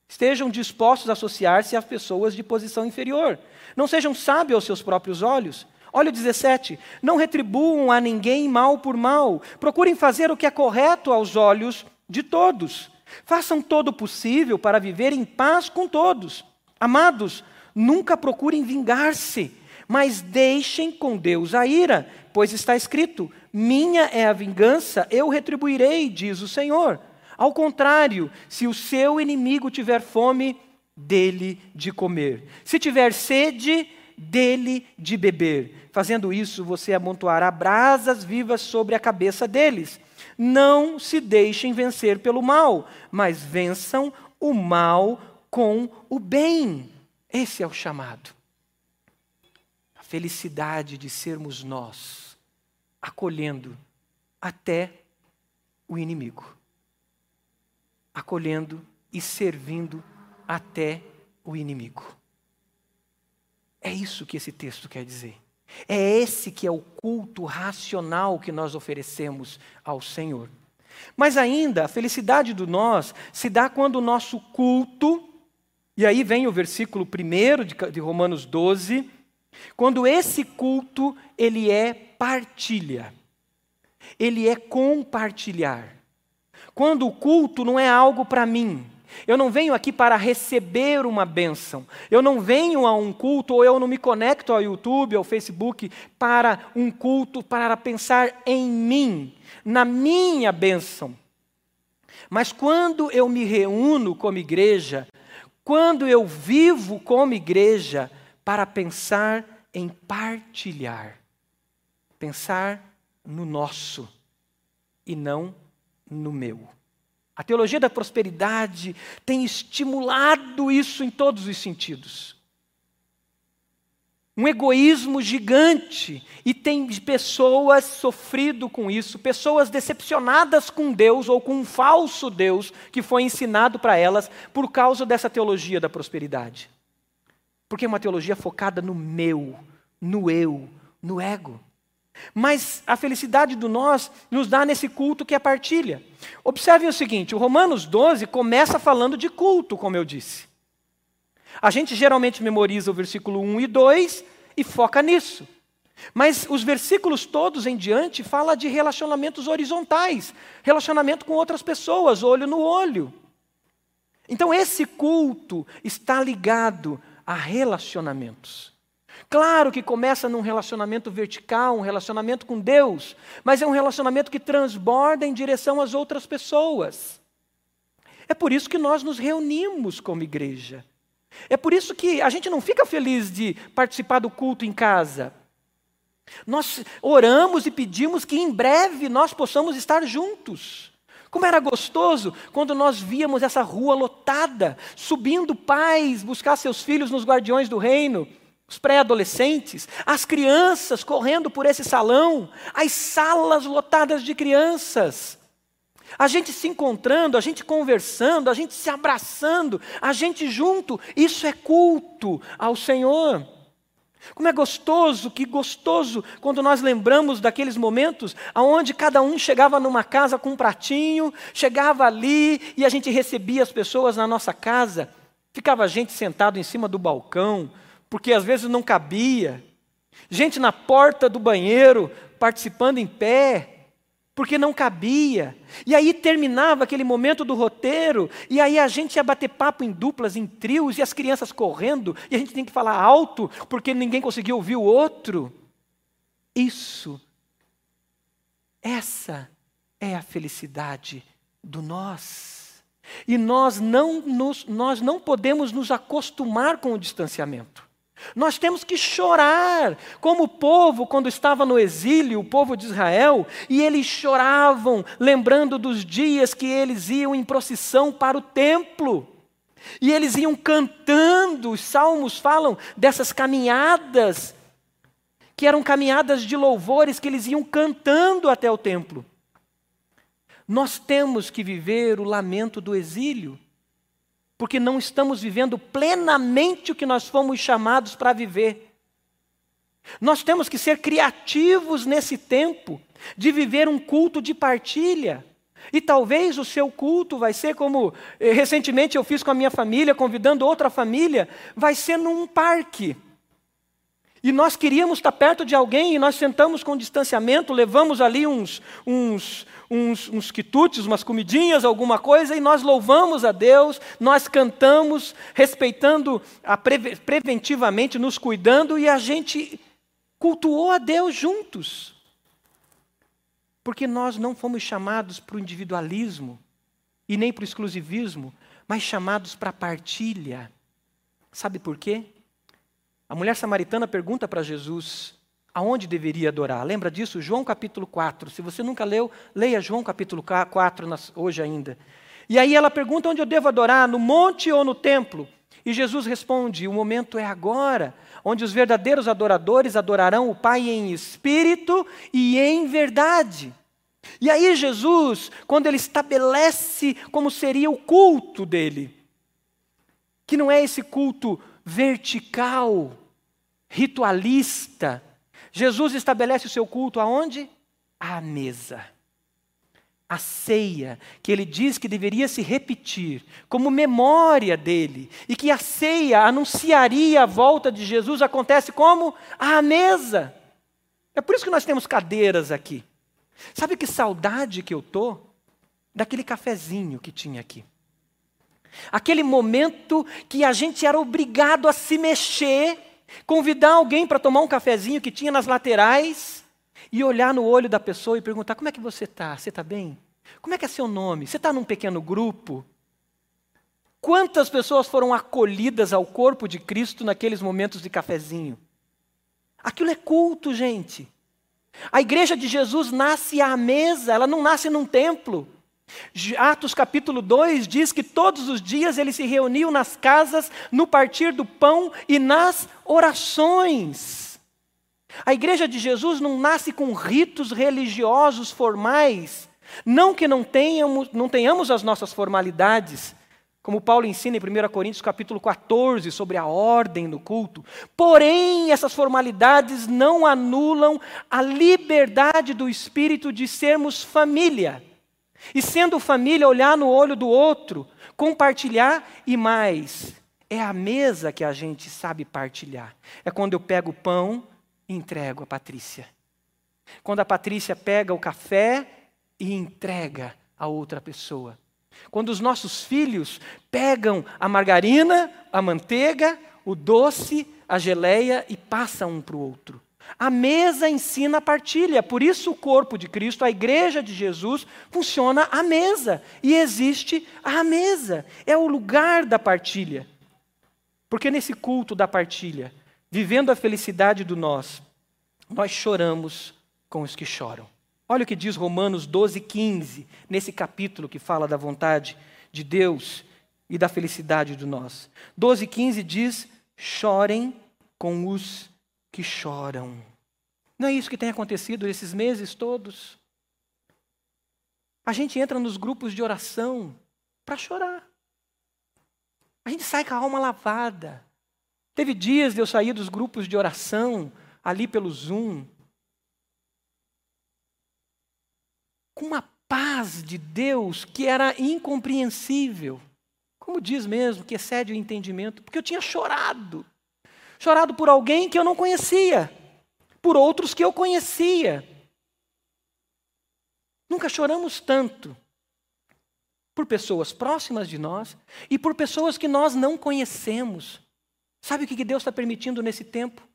estejam dispostos a associar-se a pessoas de posição inferior. Não sejam sábios aos seus próprios olhos. Olha o 17. Não retribuam a ninguém mal por mal. Procurem fazer o que é correto aos olhos de todos. Façam todo o possível para viver em paz com todos. Amados, nunca procurem vingar-se, mas deixem com Deus a ira, pois está escrito: Minha é a vingança, eu retribuirei, diz o Senhor. Ao contrário, se o seu inimigo tiver fome, dele de comer. Se tiver sede, dele de beber. Fazendo isso, você amontoará brasas vivas sobre a cabeça deles. Não se deixem vencer pelo mal, mas vençam o mal com o bem. Esse é o chamado. A felicidade de sermos nós, acolhendo até o inimigo, acolhendo e servindo até o inimigo. É isso que esse texto quer dizer. É esse que é o culto racional que nós oferecemos ao Senhor. Mas ainda, a felicidade do nós se dá quando o nosso culto, e aí vem o versículo 1 de Romanos 12, quando esse culto ele é partilha. Ele é compartilhar. Quando o culto não é algo para mim, eu não venho aqui para receber uma bênção. Eu não venho a um culto, ou eu não me conecto ao YouTube, ao Facebook, para um culto, para pensar em mim, na minha bênção. Mas quando eu me reúno como igreja, quando eu vivo como igreja, para pensar em partilhar, pensar no nosso e não no meu. A teologia da prosperidade tem estimulado isso em todos os sentidos. Um egoísmo gigante, e tem pessoas sofrido com isso, pessoas decepcionadas com Deus ou com um falso Deus que foi ensinado para elas por causa dessa teologia da prosperidade. Porque é uma teologia focada no meu, no eu, no ego. Mas a felicidade do nós nos dá nesse culto que é partilha. Observem o seguinte: o Romanos 12 começa falando de culto, como eu disse. A gente geralmente memoriza o versículo 1 e 2 e foca nisso. Mas os versículos todos em diante fala de relacionamentos horizontais, relacionamento com outras pessoas, olho no olho. Então esse culto está ligado a relacionamentos. Claro que começa num relacionamento vertical, um relacionamento com Deus, mas é um relacionamento que transborda em direção às outras pessoas. É por isso que nós nos reunimos como igreja. É por isso que a gente não fica feliz de participar do culto em casa. Nós oramos e pedimos que em breve nós possamos estar juntos. Como era gostoso quando nós víamos essa rua lotada, subindo pais buscar seus filhos nos guardiões do reino, os pré-adolescentes, as crianças correndo por esse salão, as salas lotadas de crianças. A gente se encontrando, a gente conversando, a gente se abraçando, a gente junto, isso é culto ao Senhor. Como é gostoso, que gostoso, quando nós lembramos daqueles momentos onde cada um chegava numa casa com um pratinho, chegava ali e a gente recebia as pessoas na nossa casa. Ficava gente sentado em cima do balcão, porque às vezes não cabia. Gente na porta do banheiro, participando em pé porque não cabia. E aí terminava aquele momento do roteiro, e aí a gente ia bater papo em duplas, em trios, e as crianças correndo, e a gente tem que falar alto, porque ninguém conseguia ouvir o outro. Isso, essa é a felicidade do nós. E nós não, nos, nós não podemos nos acostumar com o distanciamento. Nós temos que chorar, como o povo, quando estava no exílio, o povo de Israel, e eles choravam, lembrando dos dias que eles iam em procissão para o templo. E eles iam cantando, os salmos falam dessas caminhadas, que eram caminhadas de louvores que eles iam cantando até o templo. Nós temos que viver o lamento do exílio porque não estamos vivendo plenamente o que nós fomos chamados para viver. Nós temos que ser criativos nesse tempo de viver um culto de partilha. E talvez o seu culto vai ser como eh, recentemente eu fiz com a minha família, convidando outra família, vai ser num parque. E nós queríamos estar perto de alguém e nós sentamos com distanciamento, levamos ali uns, uns, uns, uns quitutes, umas comidinhas, alguma coisa, e nós louvamos a Deus, nós cantamos, respeitando a pre, preventivamente, nos cuidando, e a gente cultuou a Deus juntos. Porque nós não fomos chamados para o individualismo e nem para o exclusivismo, mas chamados para a partilha. Sabe por quê? A mulher samaritana pergunta para Jesus aonde deveria adorar. Lembra disso? João capítulo 4. Se você nunca leu, leia João capítulo 4 hoje ainda. E aí ela pergunta onde eu devo adorar, no monte ou no templo? E Jesus responde: o momento é agora, onde os verdadeiros adoradores adorarão o Pai em espírito e em verdade. E aí Jesus, quando ele estabelece como seria o culto dele, que não é esse culto vertical, ritualista. Jesus estabelece o seu culto aonde? À mesa. A ceia, que ele diz que deveria se repetir como memória dele, e que a ceia anunciaria a volta de Jesus, acontece como? À mesa. É por isso que nós temos cadeiras aqui. Sabe que saudade que eu tô daquele cafezinho que tinha aqui? Aquele momento que a gente era obrigado a se mexer, convidar alguém para tomar um cafezinho que tinha nas laterais e olhar no olho da pessoa e perguntar: como é que você está? Você está bem? Como é que é seu nome? Você está num pequeno grupo? Quantas pessoas foram acolhidas ao corpo de Cristo naqueles momentos de cafezinho? Aquilo é culto, gente. A igreja de Jesus nasce à mesa, ela não nasce num templo. Atos capítulo 2 diz que todos os dias eles se reuniam nas casas, no partir do pão e nas orações. A igreja de Jesus não nasce com ritos religiosos formais, não que não tenhamos, não tenhamos as nossas formalidades, como Paulo ensina em 1 Coríntios capítulo 14 sobre a ordem no culto. Porém, essas formalidades não anulam a liberdade do espírito de sermos família. E sendo família, olhar no olho do outro, compartilhar e mais, É a mesa que a gente sabe partilhar. É quando eu pego o pão e entrego a Patrícia. Quando a Patrícia pega o café e entrega a outra pessoa. Quando os nossos filhos pegam a margarina, a manteiga, o doce, a geleia e passam um para o outro. A mesa ensina a partilha, por isso o corpo de Cristo, a igreja de Jesus, funciona à mesa e existe a mesa, é o lugar da partilha. Porque nesse culto da partilha, vivendo a felicidade do nós, nós choramos com os que choram. Olha o que diz Romanos 12, 15, nesse capítulo que fala da vontade de Deus e da felicidade do nós. 12, 15 diz: chorem com os que choram. Não é isso que tem acontecido esses meses todos? A gente entra nos grupos de oração para chorar. A gente sai com a alma lavada. Teve dias de eu sair dos grupos de oração ali pelo Zoom com uma paz de Deus que era incompreensível. Como diz mesmo, que excede o entendimento, porque eu tinha chorado. Chorado por alguém que eu não conhecia, por outros que eu conhecia. Nunca choramos tanto por pessoas próximas de nós e por pessoas que nós não conhecemos. Sabe o que Deus está permitindo nesse tempo?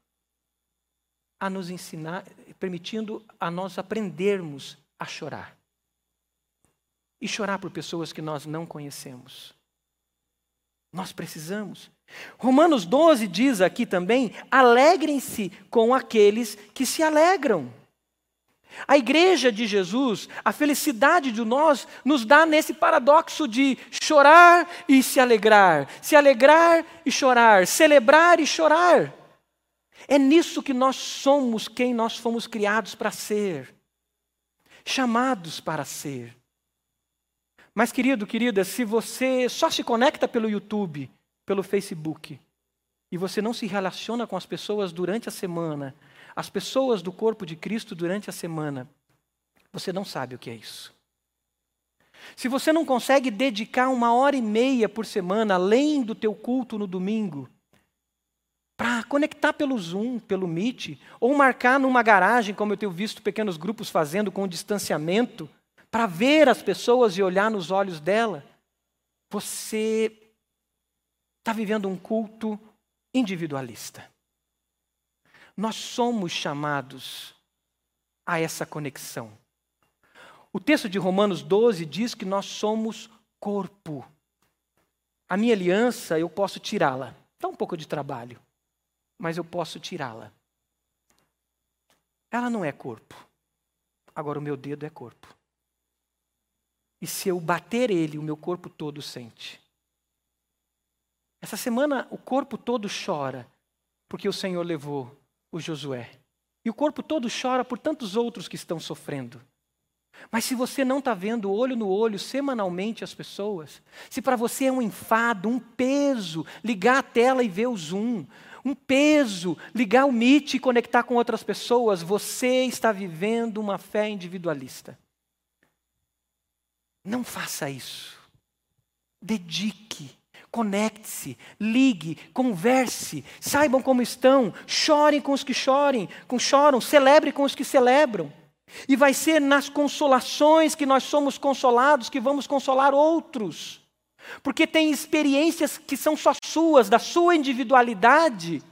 A nos ensinar, permitindo a nós aprendermos a chorar. E chorar por pessoas que nós não conhecemos. Nós precisamos. Romanos 12 diz aqui também: alegrem-se com aqueles que se alegram. A igreja de Jesus, a felicidade de nós, nos dá nesse paradoxo de chorar e se alegrar, se alegrar e chorar, celebrar e chorar. É nisso que nós somos quem nós fomos criados para ser chamados para ser. Mas, querido, querida, se você só se conecta pelo YouTube, pelo Facebook, e você não se relaciona com as pessoas durante a semana, as pessoas do corpo de Cristo durante a semana, você não sabe o que é isso. Se você não consegue dedicar uma hora e meia por semana, além do teu culto no domingo, para conectar pelo Zoom, pelo Meet, ou marcar numa garagem, como eu tenho visto pequenos grupos fazendo com distanciamento, para ver as pessoas e olhar nos olhos dela, você está vivendo um culto individualista. Nós somos chamados a essa conexão. O texto de Romanos 12 diz que nós somos corpo. A minha aliança eu posso tirá-la. Dá um pouco de trabalho mas eu posso tirá-la. Ela não é corpo. Agora o meu dedo é corpo. E se eu bater ele, o meu corpo todo sente. Essa semana o corpo todo chora porque o Senhor levou o Josué. E o corpo todo chora por tantos outros que estão sofrendo. Mas se você não está vendo olho no olho semanalmente as pessoas, se para você é um enfado, um peso, ligar a tela e ver o Zoom, um peso, ligar o Meet e conectar com outras pessoas, você está vivendo uma fé individualista. Não faça isso. Dedique, conecte-se, ligue, converse, saibam como estão, chorem com os que chorem, com choram, celebre com os que celebram. E vai ser nas consolações que nós somos consolados que vamos consolar outros. Porque tem experiências que são só suas, da sua individualidade,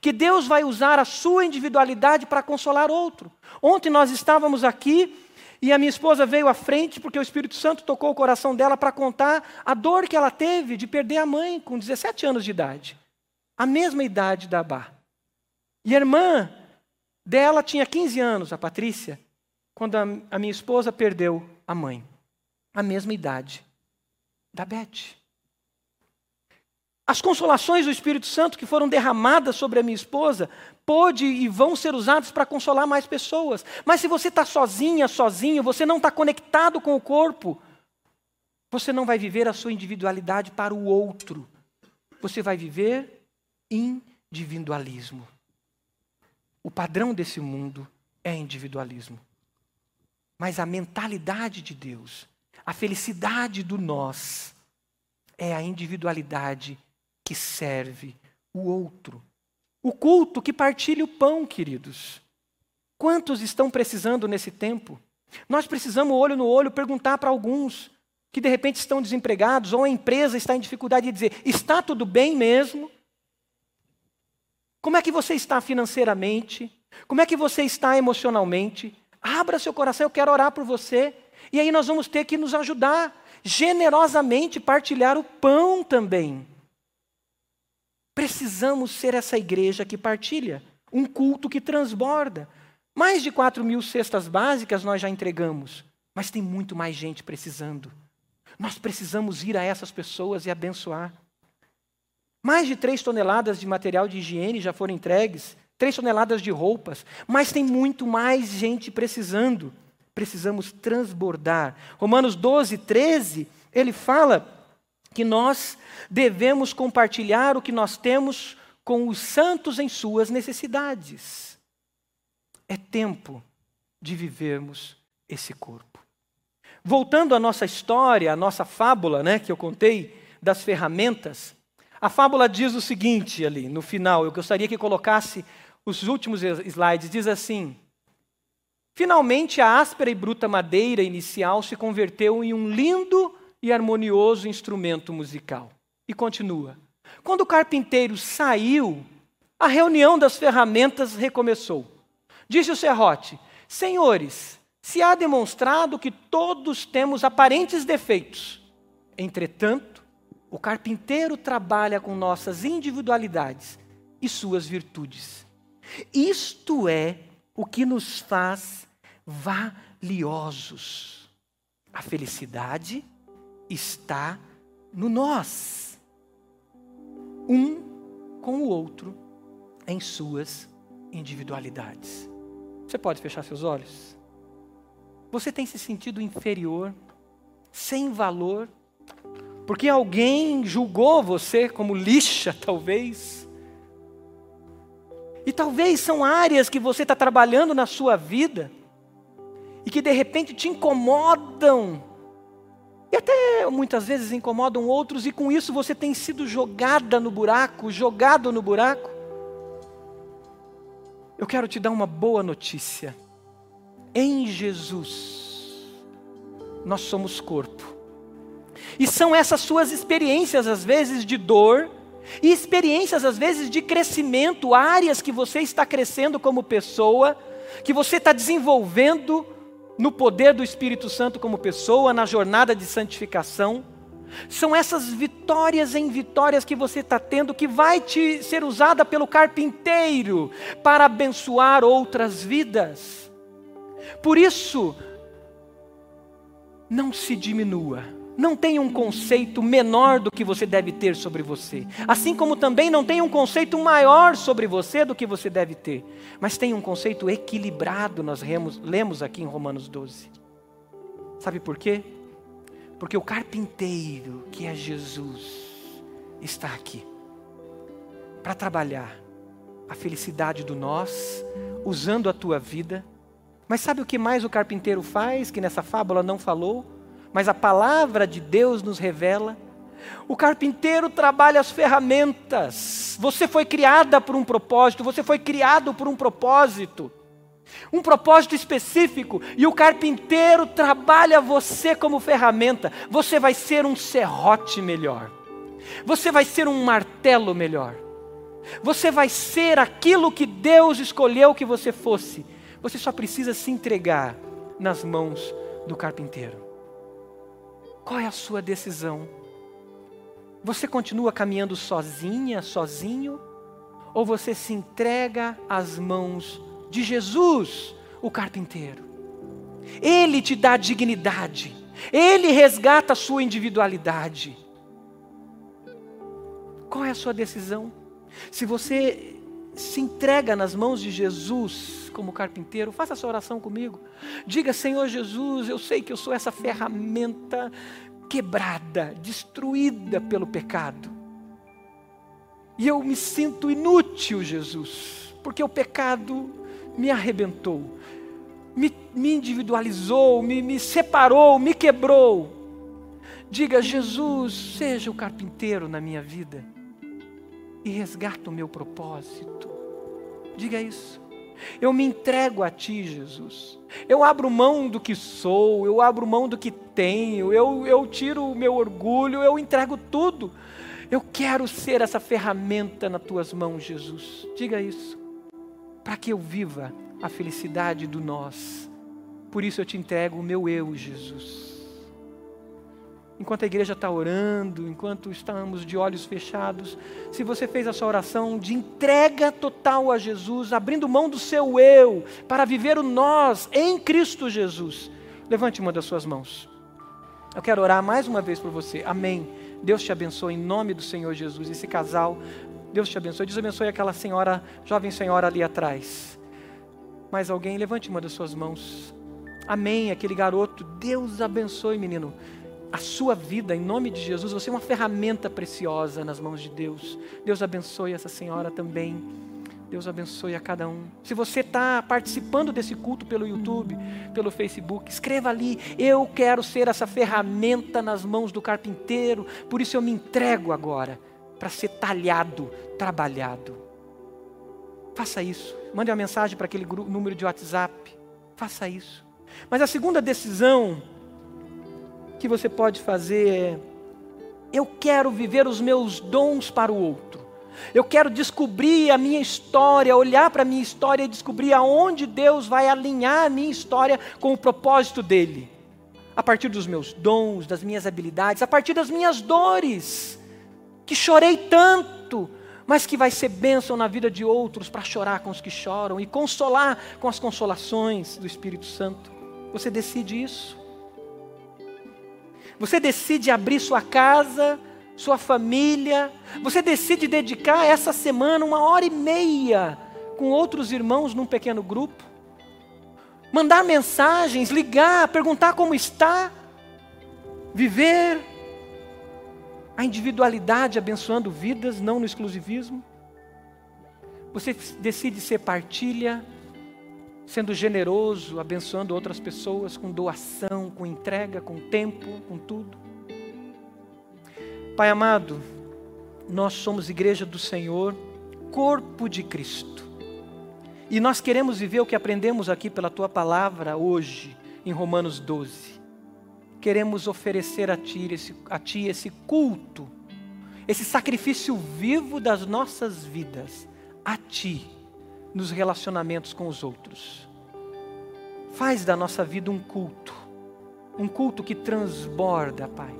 que Deus vai usar a sua individualidade para consolar outro. Ontem nós estávamos aqui e a minha esposa veio à frente porque o Espírito Santo tocou o coração dela para contar a dor que ela teve de perder a mãe com 17 anos de idade, a mesma idade da Abá. E a irmã dela tinha 15 anos, a Patrícia, quando a, minha esposa perdeu a mãe, a mesma idade da Beth. As consolações do Espírito Santo que foram derramadas sobre a minha esposa pode e vão ser usadas para consolar mais pessoas. Mas se você está sozinha, sozinho, você não está conectado com o corpo, você não vai viver a sua individualidade para o outro. Você vai viver individualismo. O padrão desse mundo é individualismo. Mas a mentalidade de Deus a felicidade do nós é a individualidade que serve o outro. O culto que partilha o pão, queridos. Quantos estão precisando nesse tempo? Nós precisamos, olho no olho, perguntar para alguns que de repente estão desempregados ou a empresa está em dificuldade de dizer: está tudo bem mesmo? Como é que você está financeiramente? Como é que você está emocionalmente? Abra seu coração, eu quero orar por você. E aí nós vamos ter que nos ajudar generosamente, partilhar o pão também. Precisamos ser essa igreja que partilha, um culto que transborda. Mais de 4 mil cestas básicas nós já entregamos, mas tem muito mais gente precisando. Nós precisamos ir a essas pessoas e abençoar. Mais de 3 toneladas de material de higiene já foram entregues, 3 toneladas de roupas, mas tem muito mais gente precisando. Precisamos transbordar. Romanos 12, 13, ele fala que nós devemos compartilhar o que nós temos com os santos em suas necessidades. É tempo de vivermos esse corpo. Voltando à nossa história, à nossa fábula, né, que eu contei das ferramentas, a fábula diz o seguinte ali no final, eu gostaria que colocasse os últimos slides, diz assim: Finalmente a áspera e bruta madeira inicial se converteu em um lindo e harmonioso instrumento musical. E continua. Quando o carpinteiro saiu, a reunião das ferramentas recomeçou. Disse o serrote: Senhores, se há demonstrado que todos temos aparentes defeitos, entretanto, o carpinteiro trabalha com nossas individualidades e suas virtudes. Isto é o que nos faz valiosos. A felicidade está no nós, um com o outro em suas individualidades. Você pode fechar seus olhos? Você tem se sentido inferior, sem valor, porque alguém julgou você como lixa, talvez? E talvez são áreas que você está trabalhando na sua vida e que de repente te incomodam e até muitas vezes incomodam outros, e com isso você tem sido jogada no buraco, jogado no buraco. Eu quero te dar uma boa notícia. Em Jesus, nós somos corpo. E são essas suas experiências, às vezes, de dor, e experiências, às vezes, de crescimento, áreas que você está crescendo como pessoa, que você está desenvolvendo no poder do Espírito Santo como pessoa, na jornada de santificação. São essas vitórias em vitórias que você está tendo que vai te ser usada pelo carpinteiro para abençoar outras vidas. Por isso, não se diminua não tem um conceito menor do que você deve ter sobre você. Assim como também não tem um conceito maior sobre você do que você deve ter. Mas tem um conceito equilibrado, nós remos, lemos aqui em Romanos 12. Sabe por quê? Porque o carpinteiro, que é Jesus, está aqui para trabalhar a felicidade do nós, usando a tua vida. Mas sabe o que mais o carpinteiro faz, que nessa fábula não falou? Mas a palavra de Deus nos revela. O carpinteiro trabalha as ferramentas. Você foi criada por um propósito, você foi criado por um propósito. Um propósito específico, e o carpinteiro trabalha você como ferramenta. Você vai ser um serrote melhor. Você vai ser um martelo melhor. Você vai ser aquilo que Deus escolheu que você fosse. Você só precisa se entregar nas mãos do carpinteiro. Qual é a sua decisão? Você continua caminhando sozinha, sozinho? Ou você se entrega às mãos de Jesus, o carpinteiro? Ele te dá dignidade, ele resgata a sua individualidade. Qual é a sua decisão? Se você se entrega nas mãos de Jesus como carpinteiro, faça essa oração comigo. Diga, Senhor Jesus, eu sei que eu sou essa ferramenta quebrada, destruída pelo pecado. E eu me sinto inútil, Jesus, porque o pecado me arrebentou, me, me individualizou, me, me separou, me quebrou. Diga, Jesus, seja o carpinteiro na minha vida e resgata o meu propósito. Diga isso. Eu me entrego a Ti, Jesus. Eu abro mão do que sou, eu abro mão do que tenho, eu, eu tiro o meu orgulho, eu entrego tudo. Eu quero ser essa ferramenta nas Tuas mãos, Jesus. Diga isso. Para que eu viva a felicidade do nós. Por isso eu te entrego o meu eu, Jesus enquanto a igreja está orando, enquanto estamos de olhos fechados, se você fez a sua oração de entrega total a Jesus, abrindo mão do seu eu para viver o nós em Cristo Jesus, levante uma das suas mãos. Eu quero orar mais uma vez por você. Amém. Deus te abençoe em nome do Senhor Jesus. Esse casal, Deus te abençoe. Deus abençoe aquela senhora, jovem senhora ali atrás. Mais alguém, levante uma das suas mãos. Amém. Aquele garoto, Deus abençoe, menino a sua vida, em nome de Jesus, você é uma ferramenta preciosa nas mãos de Deus. Deus abençoe essa senhora também. Deus abençoe a cada um. Se você está participando desse culto pelo YouTube, pelo Facebook, escreva ali: Eu quero ser essa ferramenta nas mãos do carpinteiro, por isso eu me entrego agora para ser talhado, trabalhado. Faça isso. Mande uma mensagem para aquele número de WhatsApp. Faça isso. Mas a segunda decisão que você pode fazer é: eu quero viver os meus dons para o outro. Eu quero descobrir a minha história, olhar para a minha história e descobrir aonde Deus vai alinhar a minha história com o propósito dele. A partir dos meus dons, das minhas habilidades, a partir das minhas dores, que chorei tanto, mas que vai ser bênção na vida de outros para chorar com os que choram e consolar com as consolações do Espírito Santo. Você decide isso? Você decide abrir sua casa, sua família. Você decide dedicar essa semana uma hora e meia com outros irmãos num pequeno grupo. Mandar mensagens, ligar, perguntar como está. Viver a individualidade abençoando vidas, não no exclusivismo. Você decide ser partilha, sendo generoso, abençoando outras pessoas com doação, com entrega, com tempo, com tudo. Pai amado, nós somos igreja do Senhor, corpo de Cristo. E nós queremos viver o que aprendemos aqui pela tua palavra hoje, em Romanos 12. Queremos oferecer a ti esse, a ti esse culto, esse sacrifício vivo das nossas vidas, a ti nos relacionamentos com os outros. Faz da nossa vida um culto, um culto que transborda, Pai.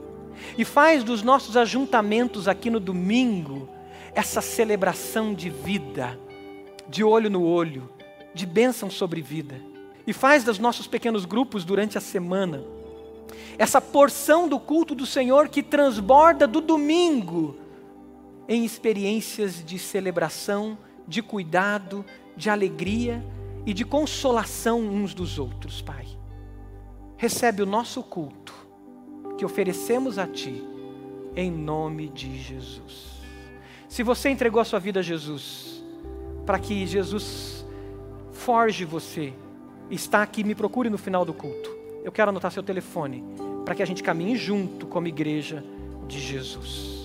E faz dos nossos ajuntamentos aqui no domingo essa celebração de vida, de olho no olho, de bênção sobre vida. E faz dos nossos pequenos grupos durante a semana essa porção do culto do Senhor que transborda do domingo em experiências de celebração, de cuidado, de alegria e de consolação uns dos outros, Pai. Recebe o nosso culto que oferecemos a Ti, em nome de Jesus. Se você entregou a sua vida a Jesus, para que Jesus forge você, está aqui, me procure no final do culto. Eu quero anotar seu telefone, para que a gente caminhe junto como igreja de Jesus.